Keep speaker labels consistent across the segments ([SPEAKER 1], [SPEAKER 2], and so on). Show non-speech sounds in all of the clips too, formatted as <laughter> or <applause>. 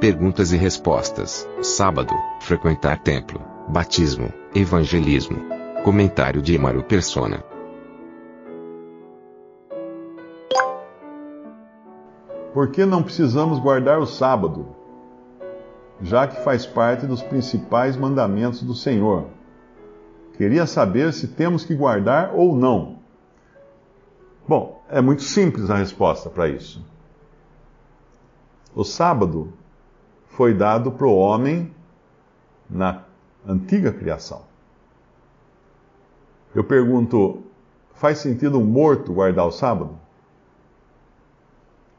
[SPEAKER 1] Perguntas e respostas. Sábado. Frequentar templo. Batismo. Evangelismo. Comentário de Emaro Persona.
[SPEAKER 2] Por que não precisamos guardar o sábado? Já que faz parte dos principais mandamentos do Senhor. Queria saber se temos que guardar ou não. Bom, é muito simples a resposta para isso. O sábado foi dado para o homem na antiga criação. Eu pergunto: faz sentido um morto guardar o sábado?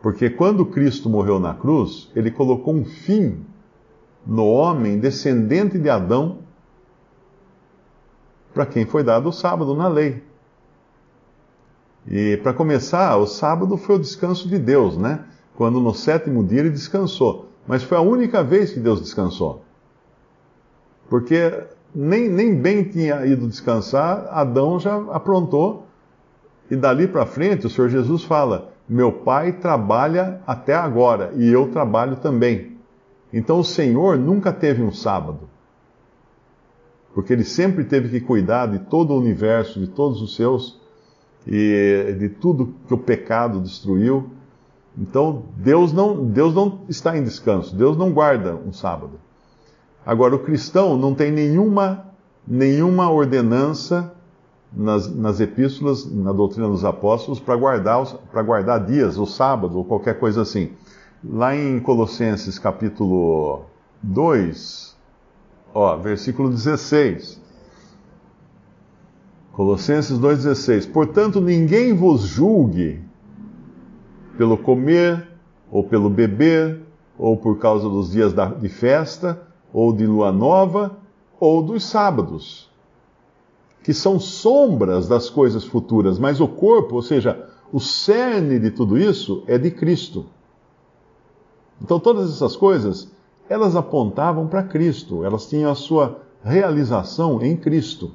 [SPEAKER 2] Porque quando Cristo morreu na cruz, ele colocou um fim no homem descendente de Adão, para quem foi dado o sábado na lei. E para começar, o sábado foi o descanso de Deus, né? Quando no sétimo dia ele descansou. Mas foi a única vez que Deus descansou. Porque nem, nem bem tinha ido descansar, Adão já aprontou. E dali para frente, o Senhor Jesus fala: Meu pai trabalha até agora e eu trabalho também. Então o Senhor nunca teve um sábado. Porque ele sempre teve que cuidar de todo o universo, de todos os seus, e de tudo que o pecado destruiu. Então Deus não, Deus não está em descanso, Deus não guarda um sábado. Agora, o cristão não tem nenhuma, nenhuma ordenança nas, nas epístolas, na doutrina dos apóstolos, para guardar, guardar dias, ou sábado, ou qualquer coisa assim. Lá em Colossenses capítulo 2, ó, versículo 16. Colossenses 2,16. Portanto, ninguém vos julgue pelo comer, ou pelo beber, ou por causa dos dias de festa ou de lua nova, ou dos sábados, que são sombras das coisas futuras, mas o corpo, ou seja, o cerne de tudo isso é de Cristo. Então todas essas coisas, elas apontavam para Cristo, elas tinham a sua realização em Cristo.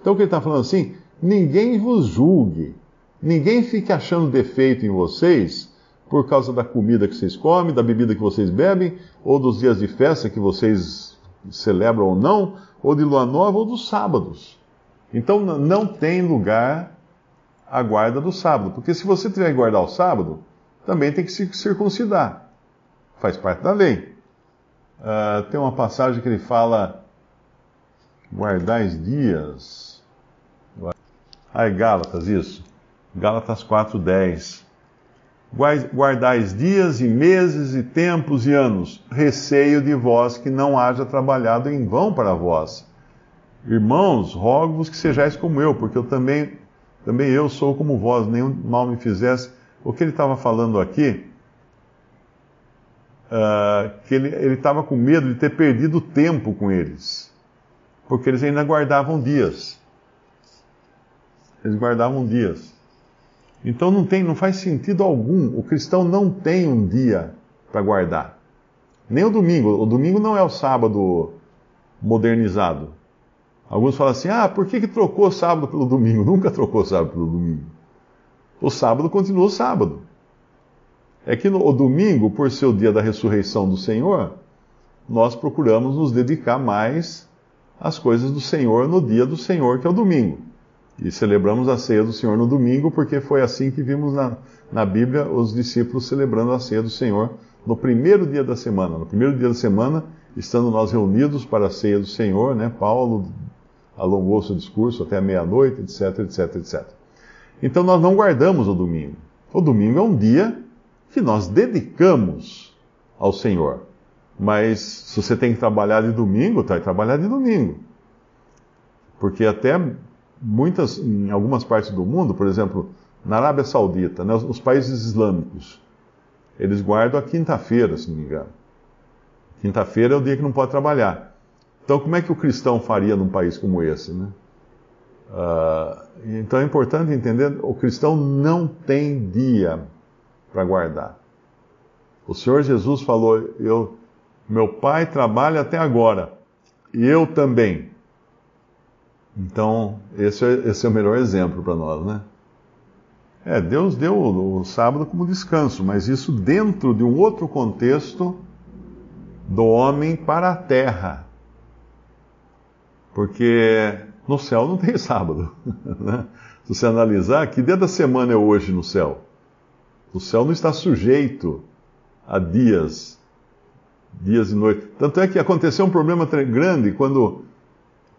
[SPEAKER 2] Então o que ele está falando assim, ninguém vos julgue, ninguém fique achando defeito em vocês, por causa da comida que vocês comem, da bebida que vocês bebem, ou dos dias de festa que vocês celebram ou não, ou de lua nova ou dos sábados. Então não tem lugar a guarda do sábado, porque se você tiver que guardar o sábado, também tem que se circuncidar. Faz parte da lei. Uh, tem uma passagem que ele fala: guardais dias. É Gálatas, isso. Gálatas 4,10. Guardais dias e meses e tempos e anos, receio de vós que não haja trabalhado em vão para vós. Irmãos, rogo-vos que sejais como eu, porque eu também, também eu sou como vós, nenhum mal me fizesse. O que ele estava falando aqui, uh, que ele estava com medo de ter perdido tempo com eles, porque eles ainda guardavam dias. Eles guardavam dias. Então não tem, não faz sentido algum. O cristão não tem um dia para guardar. Nem o domingo. O domingo não é o sábado modernizado. Alguns falam assim: ah, por que, que trocou sábado pelo domingo? Nunca trocou sábado pelo domingo. O sábado continua o sábado. É que no, o domingo, por ser o dia da ressurreição do Senhor, nós procuramos nos dedicar mais às coisas do Senhor no dia do Senhor, que é o domingo. E celebramos a ceia do Senhor no domingo, porque foi assim que vimos na, na Bíblia os discípulos celebrando a ceia do Senhor no primeiro dia da semana. No primeiro dia da semana, estando nós reunidos para a ceia do Senhor, né, Paulo alongou seu discurso até meia-noite, etc, etc, etc. Então nós não guardamos o domingo. O domingo é um dia que nós dedicamos ao Senhor. Mas se você tem que trabalhar de domingo, vai trabalhar de domingo. Porque até muitas, em algumas partes do mundo, por exemplo, Na Arábia Saudita, né, nos países islâmicos, eles guardam a quinta-feira, se não me engano. Quinta-feira é o dia que não pode trabalhar. Então, como é que o cristão faria num país como esse? Né? Uh, então é importante entender: o cristão não tem dia para guardar. O Senhor Jesus falou: eu, meu pai trabalha até agora, e eu também. Então, esse é, esse é o melhor exemplo para nós, né? É, Deus deu o, sábado como descanso, mas isso dentro de um outro contexto do homem para a terra. Porque no céu não tem <laughs> sábado. Né? Se você analisar, que dia da semana é hoje no céu? O céu não está sujeito a dias, dias e noites. Tanto é que aconteceu um problema grande quando,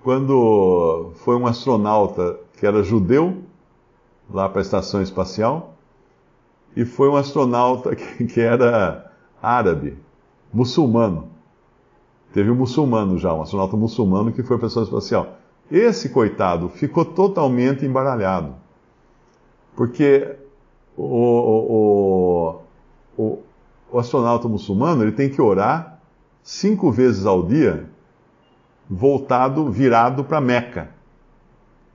[SPEAKER 2] quando foi um astronauta que era judeu, lá para a estação espacial, e foi um astronauta <laughs> que, que era árabe, muçulmano. Teve um muçulmano já, um astronauta muçulmano que foi para a estação espacial. Esse coitado ficou totalmente embaralhado. Porque o, o, o, o astronauta muçulmano ele tem que orar cinco vezes ao dia, voltado, virado para Meca.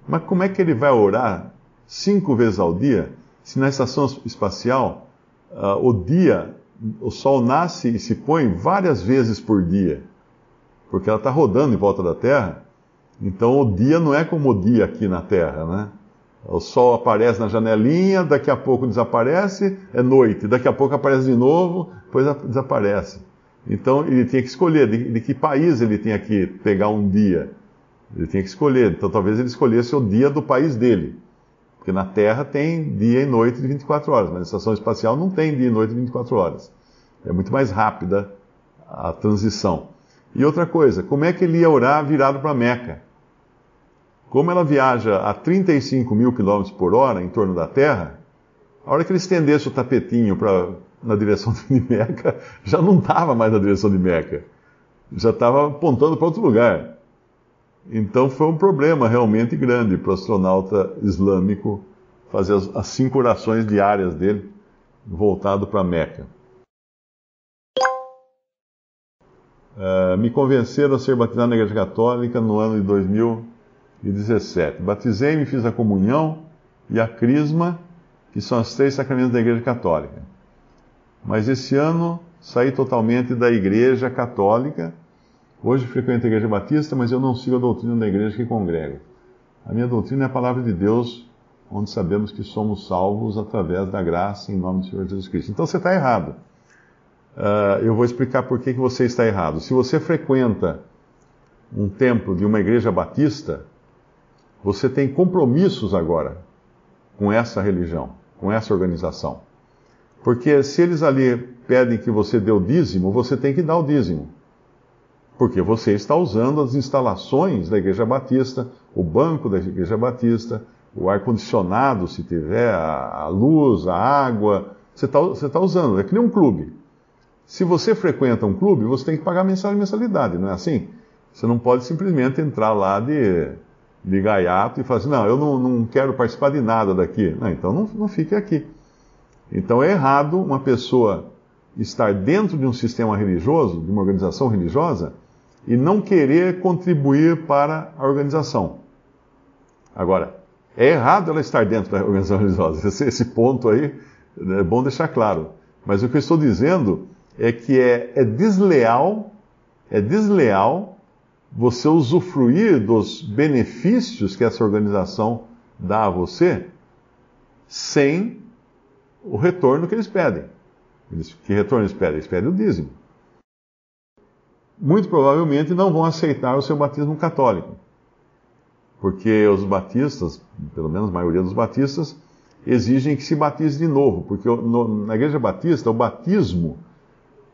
[SPEAKER 2] Mas como é que ele vai orar cinco vezes ao dia se na estação espacial uh, o dia, o Sol nasce e se põe várias vezes por dia? Porque ela está rodando em volta da Terra então o dia não é como o dia aqui na Terra, né? O sol aparece na janelinha, daqui a pouco desaparece, é noite, daqui a pouco aparece de novo, depois desaparece. Então ele tinha que escolher de, de, que país ele tinha que pegar um dia. Ele tinha que escolher. Então talvez ele escolhesse o dia do país dele. Porque na Terra tem dia e noite de 24 horas, mas na estação espacial não tem dia e noite de 24 horas. É muito mais rápida a transição. E outra coisa, como é que ele ia orar virado para Meca? Como ela viaja a 35 mil quilômetros por hora em torno da Terra, a hora que ele estendesse o tapetinho pra, na direção de Meca, já não estava mais na direção de Meca. Já estava apontando para outro lugar. Então foi um problema realmente grande para o astronauta islâmico fazer as, as cinco orações diárias dele voltado para Meca. Uh, me convenceram a ser batizado na Igreja Católica no ano de 2000 e 17. Batizei-me, fiz a comunhão e a crisma, que são os três sacramentos da Igreja Católica. Mas esse ano saí totalmente da Igreja Católica. Hoje frequento a Igreja Batista, mas eu não sigo a doutrina da igreja que congrega. A minha doutrina é a palavra de Deus, onde sabemos que somos salvos através da graça em nome do Senhor Jesus Cristo. Então você está errado. Uh, eu vou explicar por que, que você está errado. Se você frequenta um templo de uma igreja batista, você tem compromissos agora com essa religião, com essa organização. Porque se eles ali pedem que você dê o dízimo, você tem que dar o dízimo. Porque você está usando as instalações da Igreja Batista, o banco da Igreja Batista, o ar-condicionado, se tiver, a, luz, a água. Você está, está usando. É que nem um clube. Se você frequenta um clube, você tem que pagar mensalidade, não é assim? Você não pode simplesmente entrar lá de de gaiato e fala assim: não, eu não, não quero participar de nada daqui. Não, então não, não fique aqui. Então é errado uma pessoa estar dentro de um sistema religioso, de uma organização religiosa, e não querer contribuir para a organização. Agora, é errado ela estar dentro da organização <laughs> religiosa. Esse, esse ponto aí é bom deixar claro. Mas o que eu estou dizendo é que é, é desleal, é desleal você usufruir dos benefícios que essa organização dá a você sem o retorno que eles pedem. Eles, que retorno eles pedem? Eles pedem o dízimo. Muito provavelmente não vão aceitar o seu batismo católico. Porque os batistas, pelo menos a maioria dos batistas, exigem que se batize de novo. Porque no, na igreja batista, o batismo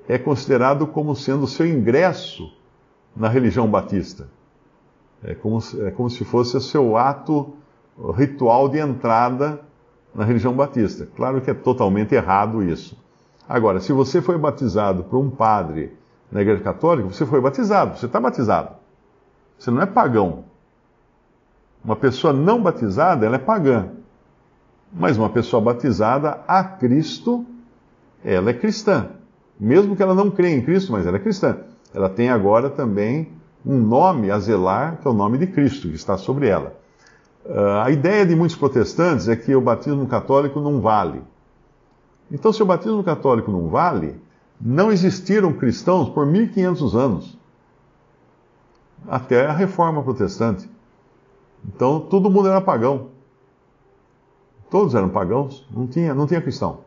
[SPEAKER 2] é considerado como sendo o seu ingresso na religião batista. É como, é como se fosse o seu ato ritual de entrada na religião batista. Claro que é totalmente errado isso. Agora, se você foi batizado por um padre na igreja católica, você foi batizado, você está batizado. Você não é pagão. Uma pessoa não batizada, ela é pagã. Mas uma pessoa batizada a Cristo, ela é cristã. Mesmo que ela não creia em Cristo, mas ela é cristã. Ela tem agora também um nome a zelar, que é o nome de Cristo, que está sobre ela. Uh, a ideia de muitos protestantes é que o batismo católico não vale. Então, se o batismo católico não vale, não existiram cristãos por 1500 anos até a reforma protestante. Então, todo mundo era pagão. Todos eram pagãos, não tinha, não tinha cristão.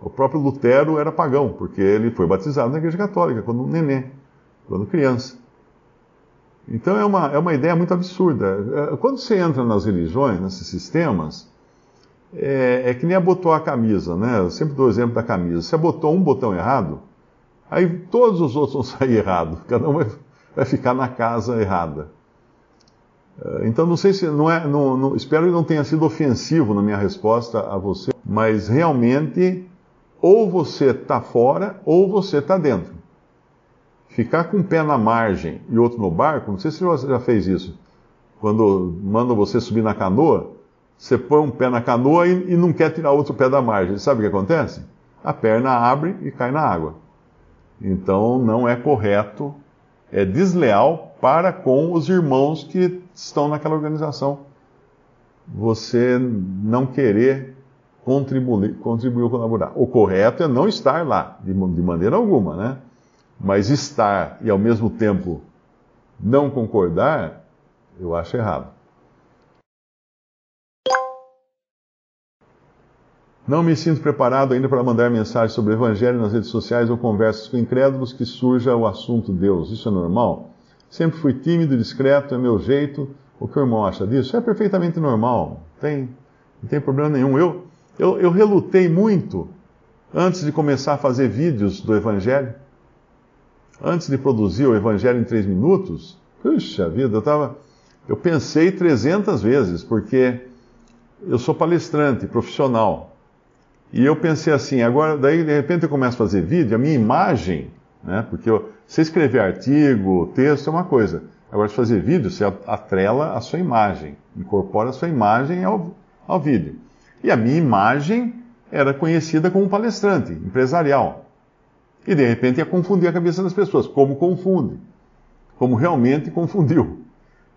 [SPEAKER 2] O próprio Lutero era pagão, porque ele foi batizado na Igreja Católica, quando nenê, quando criança. Então é uma, é uma ideia muito absurda. É, quando você entra nas religiões, nesses sistemas, é, é que nem abotou a camisa, né? Eu sempre dou o exemplo da camisa. Você abotou um botão errado, aí todos os outros vão <laughs> sair errados. Cada um vai, vai ficar na casa errada. É, então não sei se não é, não, não, espero que não tenha sido ofensivo na minha resposta a você, mas realmente ou você está fora ou você está dentro. Ficar com um pé na margem e outro no barco, não sei se você já fez isso. Quando mandam você subir na canoa, você põe um pé na canoa e, e não quer tirar outro pé da margem. Sabe o que acontece? A perna abre e cai na água. Então não é correto, é desleal para com os irmãos que estão naquela organização. Você não querer contribuir, contribuir ou colaborar. O correto é não estar lá, de, de maneira alguma, né? Mas estar e ao mesmo tempo não concordar, eu acho errado. Não me sinto preparado ainda para mandar mensagem sobre o Evangelho nas redes sociais ou conversas com incrédulos que surja o assunto Deus. Isso é normal? Sempre fui tímido, discreto, é meu jeito. O que o irmão acha disso? É perfeitamente normal. Tem, não tem problema nenhum. Eu, eu, eu relutei muito antes de começar a fazer vídeos do Evangelho. Antes de produzir o Evangelho em três minutos, puxa vida, eu tava, eu pensei 300 vezes, porque eu sou palestrante, profissional. E eu pensei assim, agora, daí de repente eu começo a fazer vídeo, a minha imagem, né, porque você escrever artigo, texto é uma coisa. Agora, se fazer vídeo, você atrela a sua imagem, incorpora a sua imagem ao, ao vídeo. E a minha imagem era conhecida como palestrante, empresarial. E de repente ia confundir a cabeça das pessoas, como confunde. Como realmente confundiu.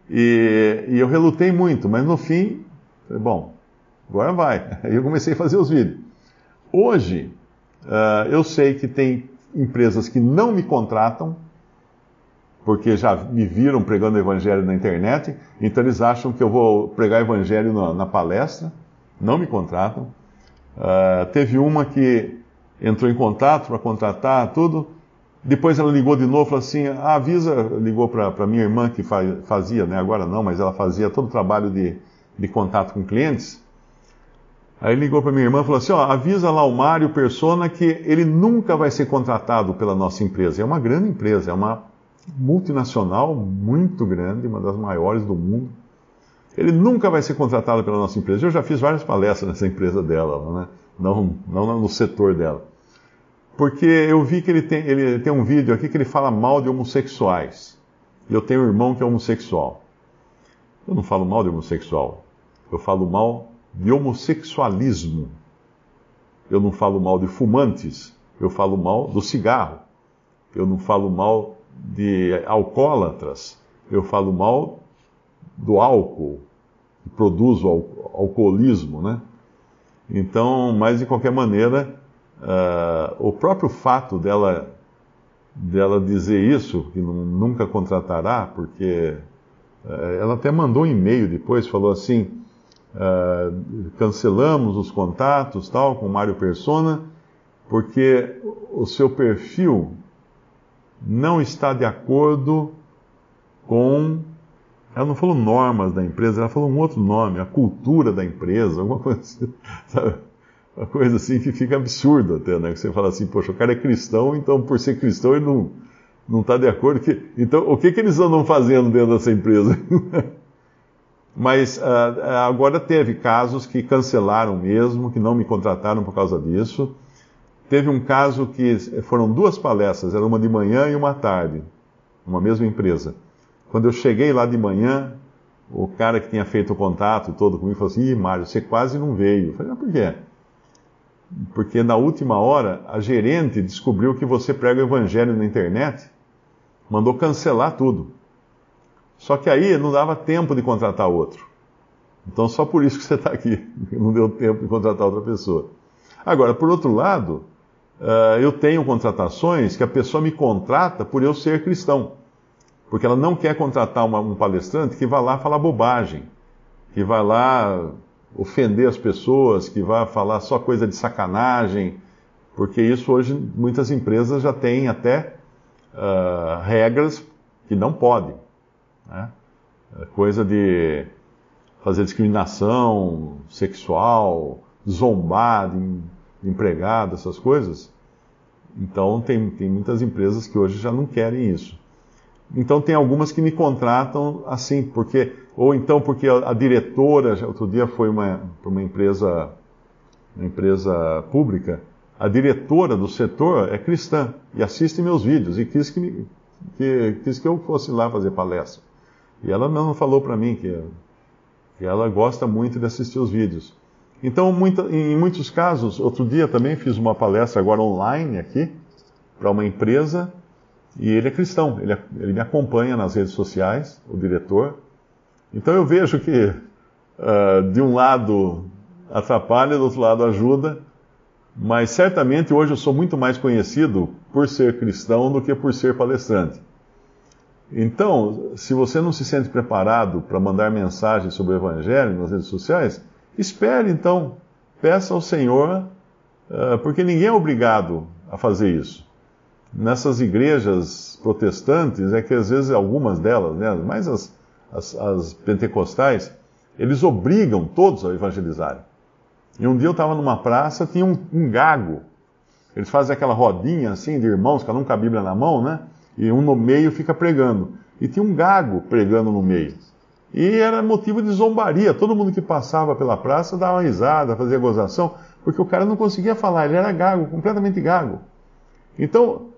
[SPEAKER 2] E, e eu relutei muito, mas no fim, bom, agora vai. <laughs> Aí eu comecei a fazer os vídeos. Hoje, uh, eu sei que tem empresas que não me contratam, porque já me viram pregando evangelho na internet, então eles acham que eu vou pregar evangelho na, na palestra não me contratam. Uh, teve uma que entrou em contato para contratar tudo. Depois ela ligou de novo falou assim: a Avisa ligou para minha irmã que fazia, né, agora não, mas ela fazia todo o trabalho de, de contato com clientes. Aí ligou para minha irmã e falou assim: ó, avisa lá o Mário Persona que ele nunca vai ser contratado pela nossa empresa. É uma grande empresa, é uma multinacional muito grande, uma das maiores do mundo. Ele nunca vai ser contratado pela nossa empresa. Eu já fiz várias palestras nessa empresa dela, né? não, não no setor dela. Porque eu vi que ele tem, ele tem um vídeo aqui que ele fala mal de homossexuais. E eu tenho um irmão que é homossexual. Eu não falo mal de homossexual. Eu falo mal de homossexualismo. Eu não falo mal de fumantes. Eu falo mal do cigarro. Eu não falo mal de alcoólatras. Eu falo mal do álcool, que produz o alcoolismo, né? Então, mas de qualquer maneira, uh, o próprio fato dela, dela dizer isso, que nunca contratará, porque uh, ela até mandou um e-mail depois, falou assim, uh, cancelamos os contatos tal com Mário Persona, porque o seu perfil não está de acordo com ela não falou normas da empresa, ela falou um outro nome, a cultura da empresa, alguma coisa assim, <laughs> sabe? Uma coisa assim que fica absurda até, né? Você fala assim, poxa, o cara é cristão, então por ser cristão ele não não está de acordo. Que, então, o que, que eles andam fazendo dentro dessa empresa? <laughs> Mas uh, agora teve casos que cancelaram mesmo, que não me contrataram por causa disso. Teve um caso que foram duas palestras, era uma de manhã e uma tarde, uma mesma empresa. Quando eu cheguei lá de manhã, o cara que tinha feito o contato todo comigo falou assim: Ih, Mário, você quase não veio. Eu falei: Mas por quê? Porque na última hora a gerente descobriu que você prega o evangelho na internet, mandou cancelar tudo. Só que aí não dava tempo de contratar outro. Então só por isso que você está aqui, <laughs> não deu tempo de contratar outra pessoa. Agora, por outro lado, uh, eu tenho contratações que a pessoa me contrata por eu ser cristão. Porque ela não quer contratar um palestrante que vá lá falar bobagem, que vá lá ofender as pessoas, que vá falar só coisa de sacanagem, porque isso hoje muitas empresas já têm até uh, regras que não podem. Né? Coisa de fazer discriminação sexual, zombar de empregado, essas coisas. Então, tem, tem muitas empresas que hoje já não querem isso. Então, tem algumas que me contratam assim, porque, ou então porque a, diretora, outro dia foi uma, uma empresa, uma empresa pública, a diretora do setor é cristã e assiste meus vídeos e quis que, me, que, quis que eu fosse lá fazer palestra. E ela não falou para mim que, que ela gosta muito de assistir os vídeos. Então, muita, em muitos casos, outro dia também fiz uma palestra agora online aqui, para uma empresa, e ele é cristão, ele, ele, me acompanha nas redes sociais, o diretor. Então eu vejo que uh, de um lado atrapalha, do outro lado ajuda, mas certamente hoje eu sou muito mais conhecido por ser cristão do que por ser palestrante. Então, se você não se sente preparado para mandar mensagens sobre o Evangelho nas redes sociais, Espere então, peça ao Senhor, uh, porque ninguém é obrigado a fazer isso. Nessas igrejas protestantes, é que às vezes algumas delas, né, mais as, as, as pentecostais, eles obrigam todos a evangelizarem. E um dia eu estava numa praça, tinha um, um, gago. Eles fazem aquela rodinha assim de irmãos, cada um com a Bíblia na mão, né? E um no meio fica pregando. E tinha um gago pregando no meio. E era motivo de zombaria. Todo mundo que passava pela praça dava uma risada, fazia gozação, porque o cara não conseguia falar, ele era gago, completamente gago. Então,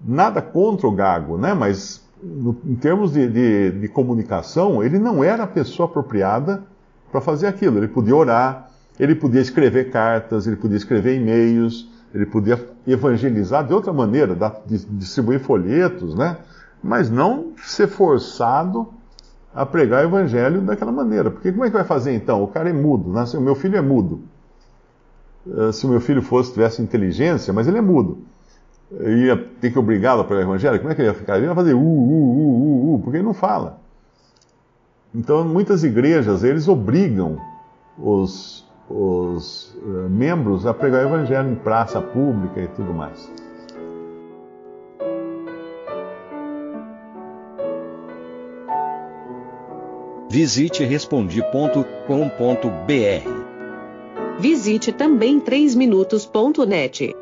[SPEAKER 2] nada contra o gago, né? mas no, em termos de, de, de comunicação, ele não era a pessoa apropriada para fazer aquilo. Ele podia orar, ele podia escrever cartas, ele podia escrever e-mails, ele podia evangelizar de outra maneira, distribuir folhetos, né? mas não ser forçado a pregar o evangelho daquela maneira. Porque como é que vai fazer então? O cara é mudo, né? o meu filho é mudo. Eh, se o meu filho fosse, tivesse inteligência, mas ele é mudo. Ia ter que obrigá-lo a pregar o evangelho, como é que ele ia ficar? Ele ia fazer uh, uh, uh, uh, uh, porque ele não fala. Então, muitas igrejas, eles obrigam os, os uh, membros a pregar o evangelho em praça pública e tudo mais.
[SPEAKER 3] Visite respondi.com.br.
[SPEAKER 4] Visite também 3minutos.net.